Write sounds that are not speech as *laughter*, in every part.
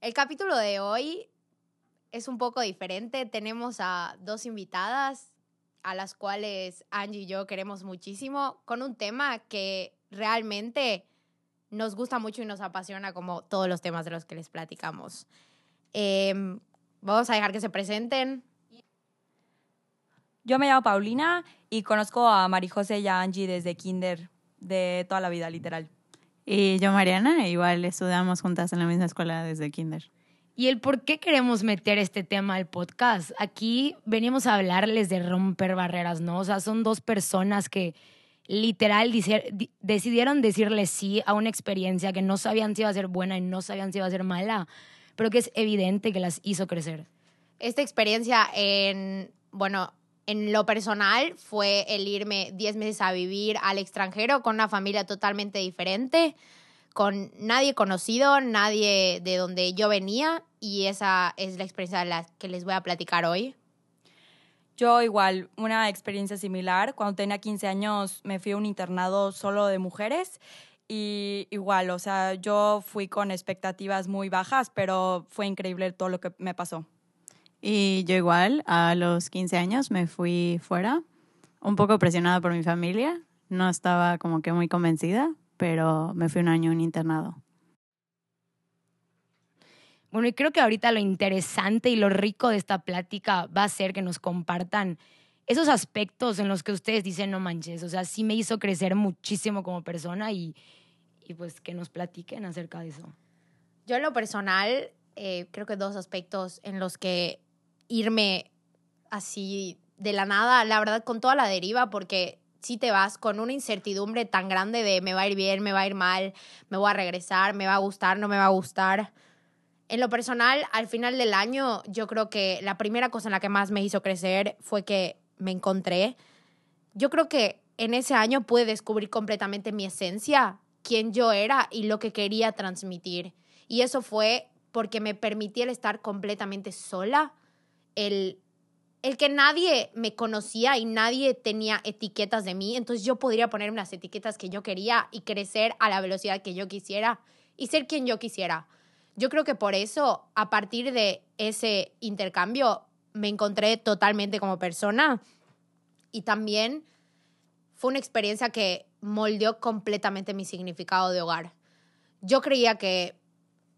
El capítulo de hoy es un poco diferente. Tenemos a dos invitadas a las cuales Angie y yo queremos muchísimo, con un tema que realmente nos gusta mucho y nos apasiona como todos los temas de los que les platicamos. Em, vamos a dejar que se presenten. Yo me llamo Paulina y conozco a Marijose y a Angie desde kinder, de toda la vida, literal. Y yo, Mariana, igual estudiamos juntas en la misma escuela desde kinder. Y el por qué queremos meter este tema al podcast. Aquí venimos a hablarles de romper barreras, ¿no? O sea, son dos personas que literal decidieron decirle sí a una experiencia que no sabían si iba a ser buena y no sabían si iba a ser mala, pero que es evidente que las hizo crecer. Esta experiencia en, bueno, en lo personal fue el irme 10 meses a vivir al extranjero con una familia totalmente diferente, con nadie conocido, nadie de donde yo venía y esa es la experiencia la que les voy a platicar hoy. Yo igual, una experiencia similar. Cuando tenía 15 años me fui a un internado solo de mujeres y igual, o sea, yo fui con expectativas muy bajas, pero fue increíble todo lo que me pasó. Y yo igual, a los 15 años me fui fuera, un poco presionada por mi familia. No estaba como que muy convencida, pero me fui un año a un internado. Bueno, y creo que ahorita lo interesante y lo rico de esta plática va a ser que nos compartan esos aspectos en los que ustedes dicen, no manches, o sea, sí me hizo crecer muchísimo como persona y, y pues que nos platiquen acerca de eso. Yo en lo personal, eh, creo que dos aspectos en los que irme así de la nada, la verdad, con toda la deriva, porque si te vas con una incertidumbre tan grande de me va a ir bien, me va a ir mal, me voy a regresar, me va a gustar, no me va a gustar. En lo personal, al final del año, yo creo que la primera cosa en la que más me hizo crecer fue que me encontré. Yo creo que en ese año pude descubrir completamente mi esencia, quién yo era y lo que quería transmitir. Y eso fue porque me permití el estar completamente sola el, el que nadie me conocía y nadie tenía etiquetas de mí, entonces yo podría ponerme las etiquetas que yo quería y crecer a la velocidad que yo quisiera y ser quien yo quisiera. Yo creo que por eso, a partir de ese intercambio, me encontré totalmente como persona y también fue una experiencia que moldeó completamente mi significado de hogar. Yo creía que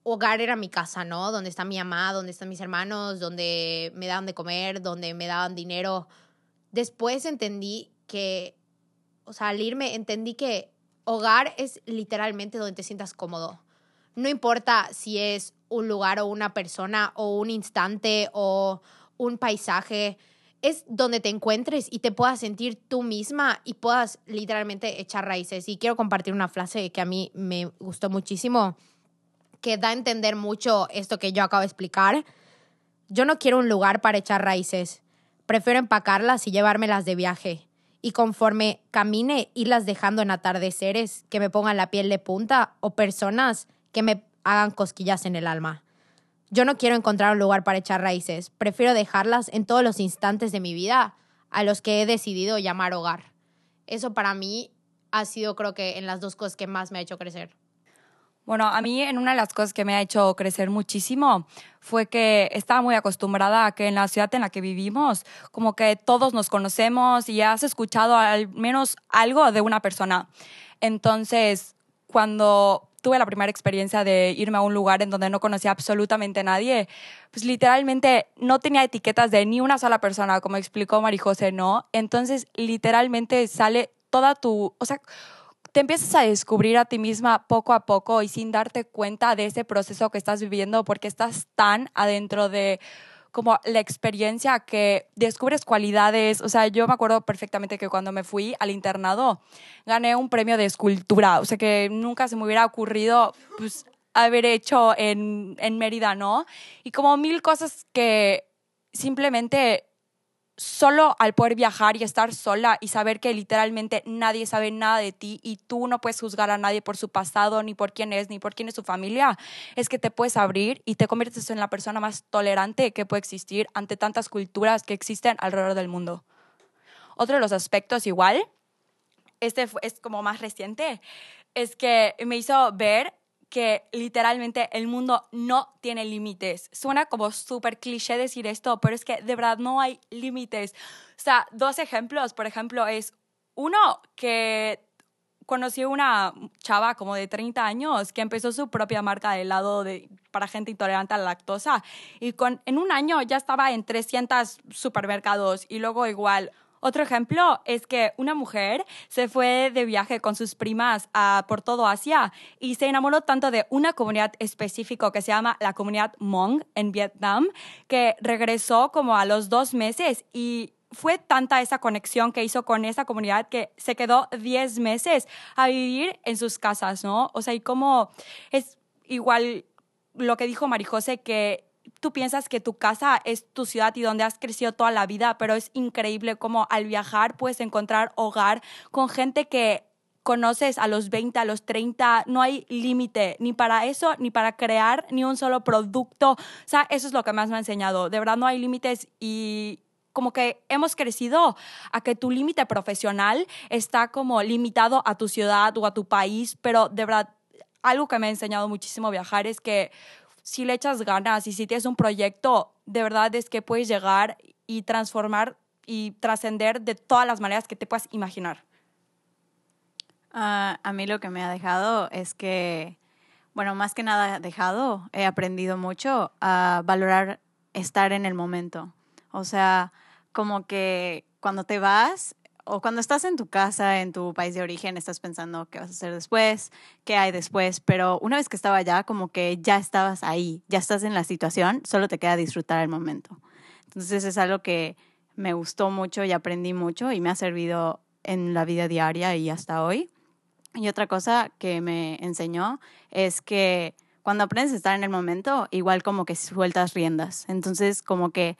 hogar era mi casa, ¿no? Donde está mi mamá, donde están mis hermanos, donde me daban de comer, donde me daban dinero. Después entendí que, o sea, al irme, entendí que hogar es literalmente donde te sientas cómodo. No importa si es un lugar o una persona o un instante o un paisaje, es donde te encuentres y te puedas sentir tú misma y puedas literalmente echar raíces. Y quiero compartir una frase que a mí me gustó muchísimo que da a entender mucho esto que yo acabo de explicar. Yo no quiero un lugar para echar raíces. Prefiero empacarlas y llevármelas de viaje. Y conforme camine, irlas dejando en atardeceres que me pongan la piel de punta o personas que me hagan cosquillas en el alma. Yo no quiero encontrar un lugar para echar raíces. Prefiero dejarlas en todos los instantes de mi vida a los que he decidido llamar hogar. Eso para mí ha sido creo que en las dos cosas que más me ha hecho crecer. Bueno, a mí en una de las cosas que me ha hecho crecer muchísimo fue que estaba muy acostumbrada a que en la ciudad en la que vivimos, como que todos nos conocemos y has escuchado al menos algo de una persona. Entonces, cuando tuve la primera experiencia de irme a un lugar en donde no conocía absolutamente a nadie, pues literalmente no tenía etiquetas de ni una sola persona, como explicó Marijose, ¿no? Entonces, literalmente sale toda tu, o sea, te empiezas a descubrir a ti misma poco a poco y sin darte cuenta de ese proceso que estás viviendo porque estás tan adentro de como la experiencia que descubres cualidades. O sea, yo me acuerdo perfectamente que cuando me fui al internado gané un premio de escultura. O sea, que nunca se me hubiera ocurrido pues, haber hecho en, en Mérida, ¿no? Y como mil cosas que simplemente solo al poder viajar y estar sola y saber que literalmente nadie sabe nada de ti y tú no puedes juzgar a nadie por su pasado, ni por quién es, ni por quién es su familia, es que te puedes abrir y te conviertes en la persona más tolerante que puede existir ante tantas culturas que existen alrededor del mundo. Otro de los aspectos igual, este es como más reciente, es que me hizo ver que literalmente el mundo no tiene límites. Suena como súper cliché decir esto, pero es que de verdad no hay límites. O sea, dos ejemplos, por ejemplo, es uno que conocí una chava como de 30 años que empezó su propia marca de helado de, para gente intolerante a la lactosa y con, en un año ya estaba en 300 supermercados y luego igual otro ejemplo es que una mujer se fue de viaje con sus primas por todo Asia y se enamoró tanto de una comunidad específica que se llama la comunidad Hmong en Vietnam que regresó como a los dos meses y fue tanta esa conexión que hizo con esa comunidad que se quedó 10 meses a vivir en sus casas, ¿no? O sea, y como es igual lo que dijo Marijose, que tú piensas que tu casa es tu ciudad y donde has crecido toda la vida, pero es increíble cómo al viajar puedes encontrar hogar con gente que conoces a los 20, a los 30, no hay límite ni para eso, ni para crear ni un solo producto. O sea, eso es lo que más me ha enseñado. De verdad no hay límites y como que hemos crecido a que tu límite profesional está como limitado a tu ciudad o a tu país, pero de verdad algo que me ha enseñado muchísimo viajar es que si le echas ganas y si tienes un proyecto, de verdad es que puedes llegar y transformar y trascender de todas las maneras que te puedas imaginar. Ah, a mí lo que me ha dejado es que, bueno, más que nada dejado, he aprendido mucho a valorar estar en el momento. O sea, como que cuando te vas o cuando estás en tu casa, en tu país de origen, estás pensando qué vas a hacer después, qué hay después, pero una vez que estaba allá, como que ya estabas ahí, ya estás en la situación, solo te queda disfrutar el momento. Entonces es algo que me gustó mucho y aprendí mucho y me ha servido en la vida diaria y hasta hoy. Y otra cosa que me enseñó es que cuando aprendes a estar en el momento, igual como que sueltas riendas. Entonces como que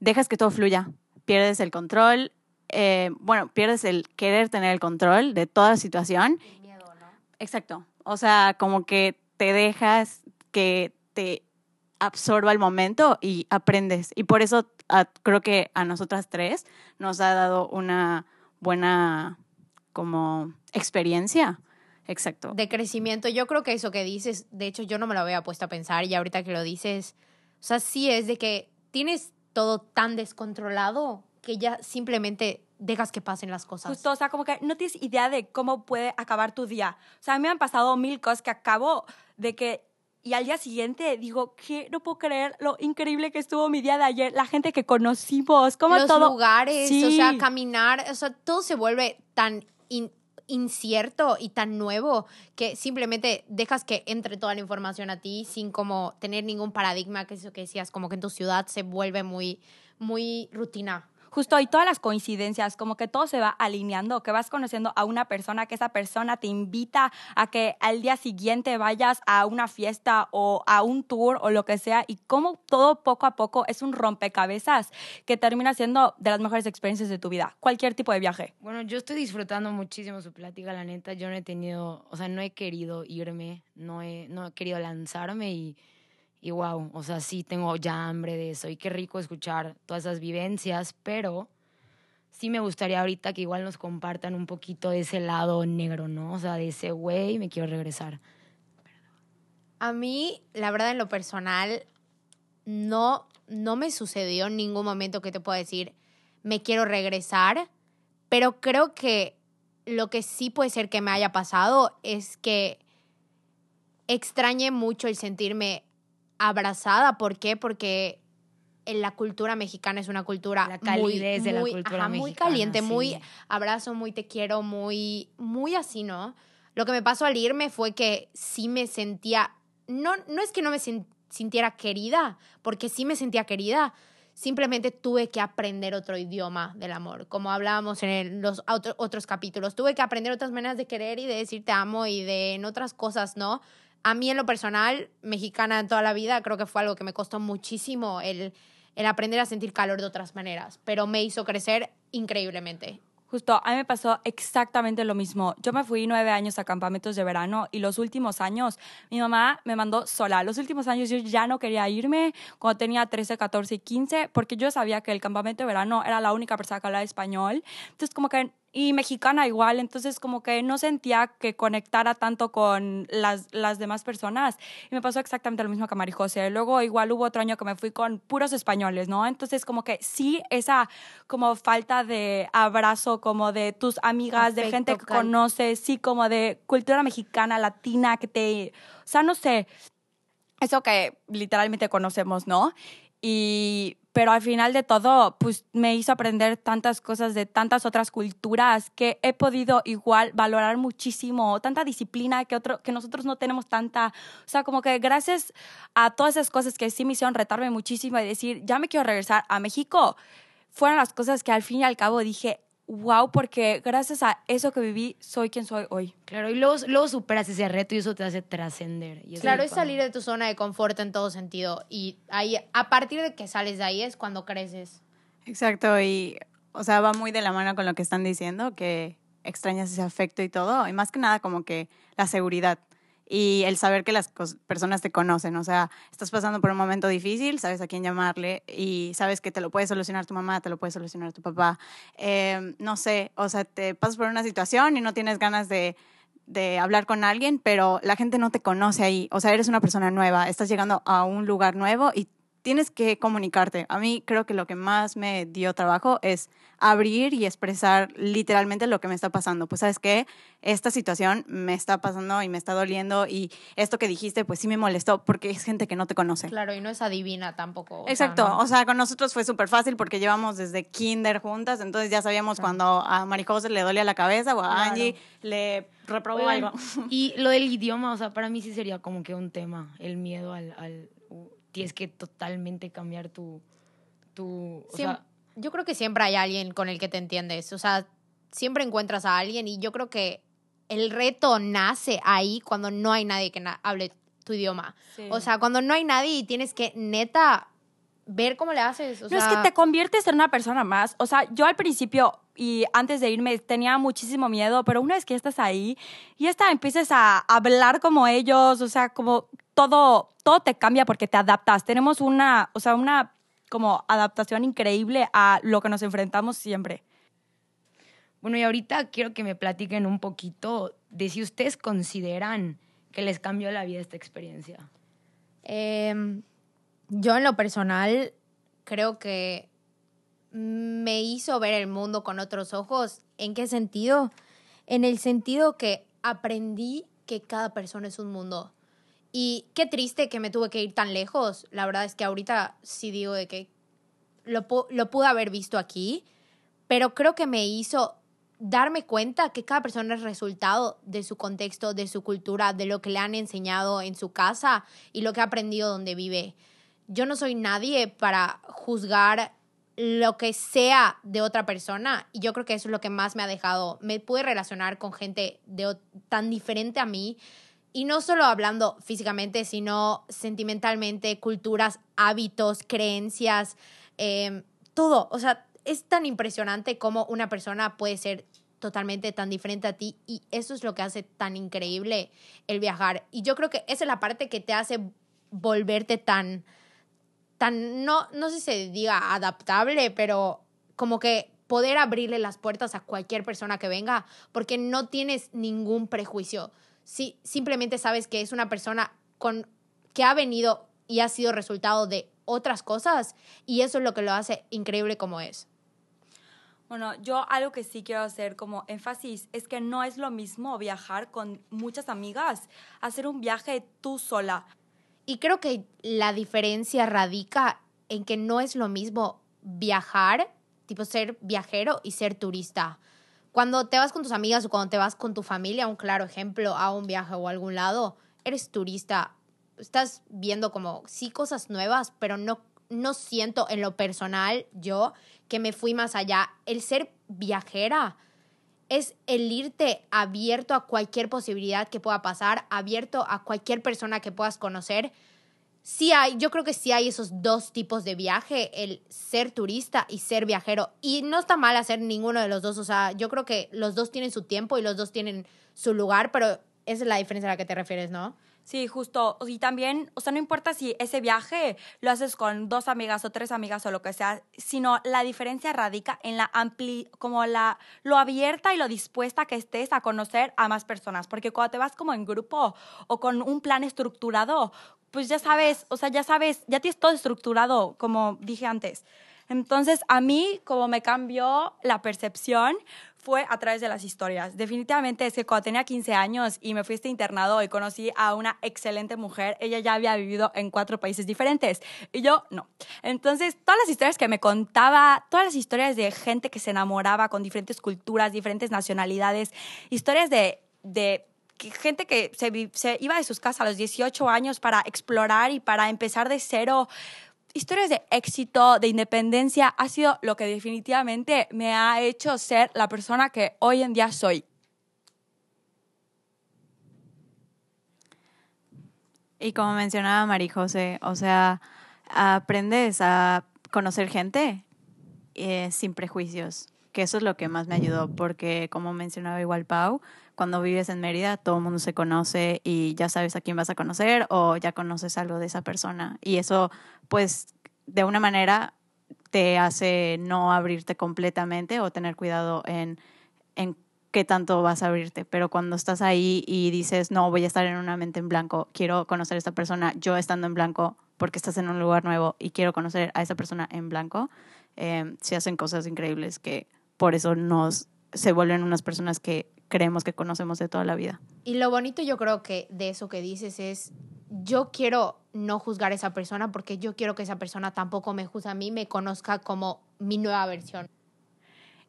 dejas que todo fluya, pierdes el control, eh, bueno, pierdes el querer tener el control de toda la situación. El miedo, ¿no? Exacto. O sea, como que te dejas que te absorba el momento y aprendes. Y por eso creo que a nosotras tres nos ha dado una buena como experiencia. Exacto. De crecimiento. Yo creo que eso que dices, de hecho yo no me lo había puesto a pensar y ahorita que lo dices, o sea, sí es de que tienes todo tan descontrolado que ya simplemente dejas que pasen las cosas. Justo, o sea, como que no tienes idea de cómo puede acabar tu día. O sea, a mí me han pasado mil cosas que acabo de que y al día siguiente digo, que no puedo creer lo increíble que estuvo mi día de ayer, la gente que conocimos, como Los todo. lugares, Sí. o sea, caminar, o sea, todo se vuelve tan in- incierto y tan nuevo que simplemente dejas que entre toda la información a ti sin como tener ningún paradigma, que es eso que decías, como que en tu ciudad se vuelve muy, muy rutina. Justo, y todas las coincidencias, como que todo se va alineando, que vas conociendo a una persona, que esa persona te invita a que al día siguiente vayas a una fiesta o a un tour o lo que sea, y como todo poco a poco es un rompecabezas que termina siendo de las mejores experiencias de tu vida, cualquier tipo de viaje. Bueno, yo estoy disfrutando muchísimo su plática, la neta. Yo no he tenido, o sea, no he querido irme, no he, no he querido lanzarme y, y wow, o sea, sí tengo ya hambre de eso y qué rico escuchar todas esas vivencias, pero sí me gustaría ahorita que igual nos compartan un poquito de ese lado negro, ¿no? O sea, de ese güey, me quiero regresar. A mí, la verdad, en lo personal, no, no me sucedió en ningún momento que te pueda decir, me quiero regresar, pero creo que lo que sí puede ser que me haya pasado es que extrañé mucho el sentirme abrazada. ¿Por qué? Porque en la cultura mexicana es una cultura La calidez muy, de la muy- cultura ajá, muy mexicana, caliente, sí. muy abrazo, muy te quiero, muy, muy así, ¿no? Lo que me pasó al irme fue que sí me sentía, no, no es que no me sintiera querida, porque sí me sentía querida, simplemente tuve que aprender otro idioma del amor, como hablábamos en el- los otro- otros capítulos, tuve que aprender otras maneras de querer y de decir te amo y de en otras cosas, ¿no? A mí en lo personal, mexicana en toda la vida, creo que fue algo que me costó muchísimo el, el aprender a sentir calor de otras maneras, pero me hizo crecer increíblemente. Justo, a mí me pasó exactamente lo mismo. Yo me fui nueve años a campamentos de verano y los últimos años mi mamá me mandó sola. Los últimos años yo ya no quería irme cuando tenía 13, 14 y 15 porque yo sabía que el campamento de verano era la única persona que hablaba español. Entonces como que y mexicana igual, entonces como que no sentía que conectara tanto con las, las demás personas. Y me pasó exactamente lo mismo que Mari José. Luego igual hubo otro año que me fui con puros españoles, ¿no? Entonces como que sí, esa como falta de abrazo, como de tus amigas, de gente que conoces, sí, como de cultura mexicana, latina, que te... O sea, no sé, eso que literalmente conocemos, ¿no? Y, pero al final de todo, pues me hizo aprender tantas cosas de tantas otras culturas que he podido igual valorar muchísimo, tanta disciplina que, otro, que nosotros no tenemos tanta. O sea, como que gracias a todas esas cosas que sí me hicieron retarme muchísimo y decir, ya me quiero regresar a México, fueron las cosas que al fin y al cabo dije, wow, porque gracias a eso que viví, soy quien soy hoy. Claro, y luego, luego superas ese reto y eso te hace trascender. Claro, es salir de tu zona de confort en todo sentido. Y ahí, a partir de que sales de ahí es cuando creces. Exacto, y o sea, va muy de la mano con lo que están diciendo, que extrañas ese afecto y todo, y más que nada como que la seguridad y el saber que las personas te conocen, o sea, estás pasando por un momento difícil, sabes a quién llamarle y sabes que te lo puede solucionar tu mamá, te lo puede solucionar tu papá, Eh, no sé, o sea, te pasas por una situación y no tienes ganas de de hablar con alguien, pero la gente no te conoce ahí. O sea, eres una persona nueva, estás llegando a un lugar nuevo y tienes que comunicarte. A mí creo que lo que más me dio trabajo es abrir y expresar literalmente lo que me está pasando. Pues sabes qué, esta situación me está pasando y me está doliendo y esto que dijiste pues sí me molestó porque es gente que no te conoce. Claro, y no es adivina tampoco. o sea, Exacto, no. o sea, con nosotros fue súper fácil porque llevamos desde kinder juntas, entonces ya sabíamos cuando a Marijose le dolía la cabeza o a Claro. Angie le reprobó Oigan, algo. Y lo del idioma, o sea, para mí sí sería como que un tema, el miedo al... al tienes que totalmente cambiar tu... tu o Siem- sea, yo creo que siempre hay alguien con el que te entiendes. O sea, siempre encuentras a alguien y yo creo que el reto nace ahí cuando no hay nadie que na- hable tu idioma. O sea, cuando no hay nadie y tienes que neta ver cómo le haces. O Pero sea, es que te conviertes en una persona más. O sea, yo al principio y antes de irme tenía muchísimo miedo, pero una vez que estás ahí y esta empiezas a hablar como ellos, o sea, como todo, todo te cambia porque te adaptas. Tenemos una, o sea, una como adaptación increíble a lo que nos enfrentamos siempre. Bueno, y ahorita quiero que me platiquen un poquito de si ustedes consideran que les cambió la vida esta experiencia. Em, yo en lo personal creo que me hizo ver el mundo con otros ojos. ¿En qué sentido? En el sentido que aprendí que cada persona es un mundo. Y qué triste que me tuve que ir tan lejos. La verdad es que ahorita sí digo de que lo, lo pude haber visto aquí, pero creo que me hizo darme cuenta que cada persona es resultado de su contexto, de su cultura, de lo que le han enseñado en su casa y lo que ha aprendido donde vive. Yo no soy nadie para juzgar lo que sea de otra persona y yo creo que eso es lo que más me ha dejado. Me pude relacionar con gente de, tan diferente a mí y no solo hablando físicamente, sino sentimentalmente, culturas, hábitos, creencias, eh, todo. O sea, es tan impresionante cómo una persona puede ser totalmente tan diferente a ti y eso es lo que hace tan increíble el viajar. Y yo creo que esa es la parte que te hace volverte tan, tan, no, no sé si se diga adaptable, pero como que poder abrirle las puertas a cualquier persona que venga porque no tienes ningún prejuicio. Sí, simplemente sabes que es una persona con, que ha venido y ha sido resultado de otras cosas y eso es lo que lo hace increíble como es. Bueno, yo algo que sí quiero hacer como énfasis es que no es lo mismo viajar con muchas amigas, hacer un viaje tú sola. Y creo que la diferencia radica en que no es lo mismo viajar, tipo ser viajero y ser turista. Cuando te vas con tus amigas o cuando te vas con tu familia, un claro ejemplo, a un viaje o a algún lado, eres turista. Estás viendo como, sí, cosas nuevas, pero no, no siento en lo personal yo que me fui más allá. El ser viajera es el irte abierto a cualquier posibilidad que pueda pasar, abierto a cualquier persona que puedas conocer. Sí hay, yo creo que sí hay esos dos tipos de viaje, el ser turista y ser viajero. Y no está mal hacer ninguno de los dos, o sea, yo creo que los dos tienen su tiempo y los dos tienen su lugar, pero esa es la diferencia a la que te refieres, ¿no? Sí, justo. Y también, o sea, no importa si ese viaje lo haces con dos amigas o tres amigas o lo que sea, sino la diferencia radica en la ampli, como la, lo abierta y lo dispuesta que estés a conocer a más personas. Porque cuando te vas como en grupo o con un plan estructurado, pues ya sabes, o sea, ya sabes, ya tienes todo estructurado, como dije antes. Entonces, a mí, como me cambió la percepción, fue a través de las historias. Definitivamente es que cuando tenía 15 años y me fui este internado y conocí a una excelente mujer, ella ya había vivido en cuatro países diferentes y yo no. Entonces, todas las historias que me contaba, todas las historias de gente que se enamoraba con diferentes culturas, diferentes nacionalidades, historias de, de gente que se, se, iba de sus casas a los 18 años para explorar y para empezar de cero historias de éxito, de independencia, ha sido lo que definitivamente me ha hecho ser la persona que hoy en día soy. Y como mencionaba María José, o sea, aprendes a conocer gente eh, sin prejuicios, que eso es lo que más me ayudó, porque como mencionaba igual Pau, cuando vives en Mérida todo el mundo se conoce y ya sabes a quién vas a conocer o ya conoces algo de esa persona. Y eso, pues, de una manera te hace no abrirte completamente o tener cuidado en, en qué tanto vas a abrirte. Pero cuando estás ahí y dices, no, voy a estar en una mente en blanco, quiero conocer a esta persona, yo estando en blanco, porque estás en un lugar nuevo y quiero conocer a esa persona en blanco, eh, se hacen cosas increíbles que por eso nos se vuelven unas personas que creemos que conocemos de toda la vida. Y lo bonito yo creo que de eso que dices es, yo quiero no juzgar a esa persona porque yo quiero que esa persona tampoco me juzgue a mí, me conozca como mi nueva versión.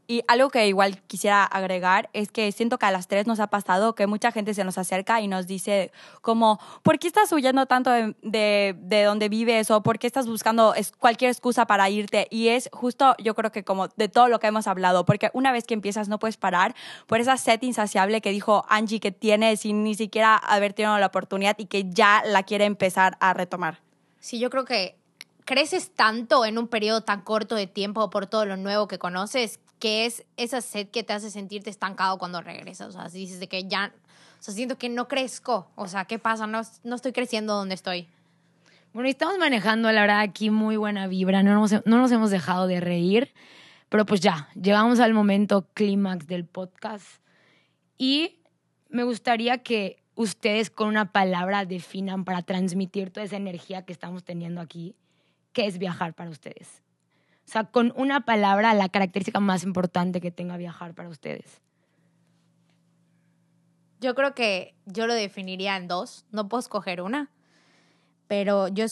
Y algo que igual quisiera agregar es que siento que a las tres nos ha pasado que mucha gente se nos acerca y nos dice como, ¿por qué estás huyendo tanto de, de, donde vives? O ¿por qué estás buscando cualquier excusa para irte? Y es justo, yo creo que como de todo lo que hemos hablado, porque una vez que empiezas no puedes parar por esa sed insaciable que dijo Angie que tiene sin ni siquiera haber tenido la oportunidad y que ya la quiere empezar a retomar. Sí, yo creo que creces tanto en un periodo tan corto de tiempo por todo lo nuevo que conoces que es esa sed que te hace sentirte estancado cuando regresas. O sea, si dices de que ya, o sea, siento que no crezco. O sea, ¿qué pasa? No, no estoy creciendo donde estoy. Bueno, estamos manejando, la verdad, aquí muy buena vibra. No nos, no nos hemos dejado de reír. Pero pues ya, llegamos al momento clímax del podcast. Y me gustaría que ustedes con una palabra definan para transmitir toda esa energía que estamos teniendo aquí, qué es viajar para ustedes. O sea, con una palabra, la característica más importante que tenga viajar para ustedes. Yo creo que yo lo definiría en dos. No puedo escoger una, pero yo,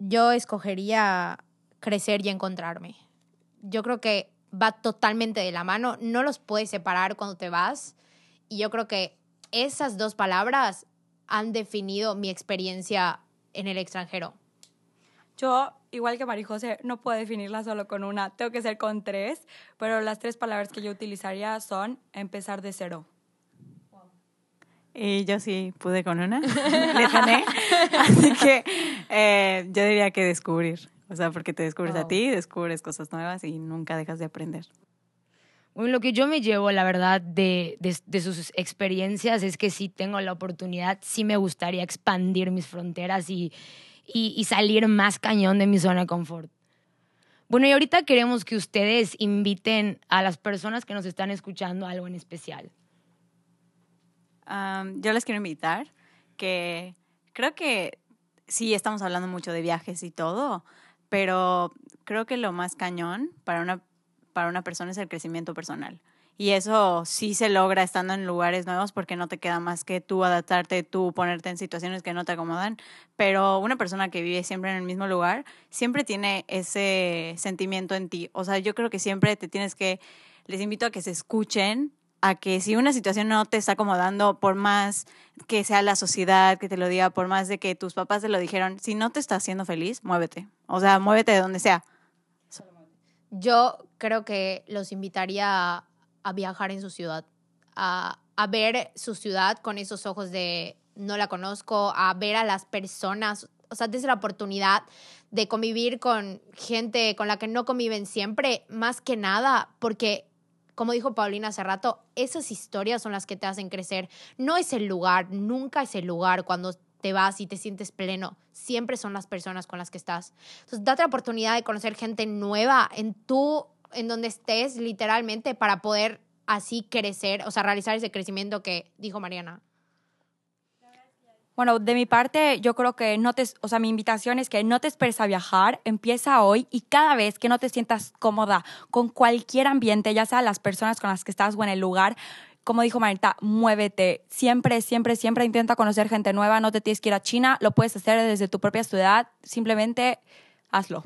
yo escogería crecer y encontrarme. Yo creo que va totalmente de la mano. No los puedes separar cuando te vas. Y yo creo que esas dos palabras han definido mi experiencia en el extranjero. Yo, igual que María José, no puedo definirla solo con una, tengo que ser con tres, pero las tres palabras que yo utilizaría son empezar de cero. Y yo sí pude con una, *laughs* le gané. *laughs* Así que eh, yo diría que descubrir. O sea, porque te descubres a ti, descubres cosas nuevas y nunca dejas de aprender. Bueno, lo que yo me llevo, la verdad, de, de, de, sus experiencias es que si tengo la oportunidad, sí me gustaría expandir mis fronteras y, y, salir más cañón de mi zona de confort. Bueno, y ahorita queremos que ustedes inviten a las personas que nos están escuchando algo en especial. yo les quiero invitar que creo que sí estamos hablando mucho de viajes y todo, pero creo que lo más cañón para una, para una persona es el crecimiento personal. Y eso sí se logra estando en lugares nuevos porque no te queda más que tú adaptarte, tú ponerte en situaciones que no te acomodan. Pero una persona que vive siempre en el mismo lugar, siempre tiene ese sentimiento en ti. O sea, yo creo que siempre te tienes que, les invito a que se escuchen, a que si una situación no te está acomodando, por más que sea la sociedad que te lo diga, por más de que tus papás te lo dijeron, si no te está haciendo feliz, muévete. O sea, muévete de donde sea. Yo creo que los invitaría a viajar en su ciudad, a, a ver su ciudad con esos ojos de no la conozco, a ver a las personas, o sea, desde la oportunidad de convivir con gente con la que no conviven siempre, más que nada, porque, como dijo Paulina hace rato, esas historias son las que te hacen crecer. No es el lugar, nunca es el lugar. Cuando te vas y te sientes pleno, siempre son las personas con las que estás. Entonces, date la oportunidad de conocer gente nueva en tú, en donde estés literalmente para poder así crecer, o sea, realizar ese crecimiento que dijo Mariana. Bueno, de mi parte, yo creo que no te, o sea, mi invitación es que no te esperes a viajar, empieza hoy y cada vez que no te sientas cómoda con cualquier ambiente, ya sea las personas con las que estás o en el lugar, como dijo Marita, muévete. Siempre, siempre, siempre intenta conocer gente nueva. No te tienes que ir a China. Lo puedes hacer desde tu propia ciudad. Simplemente hazlo.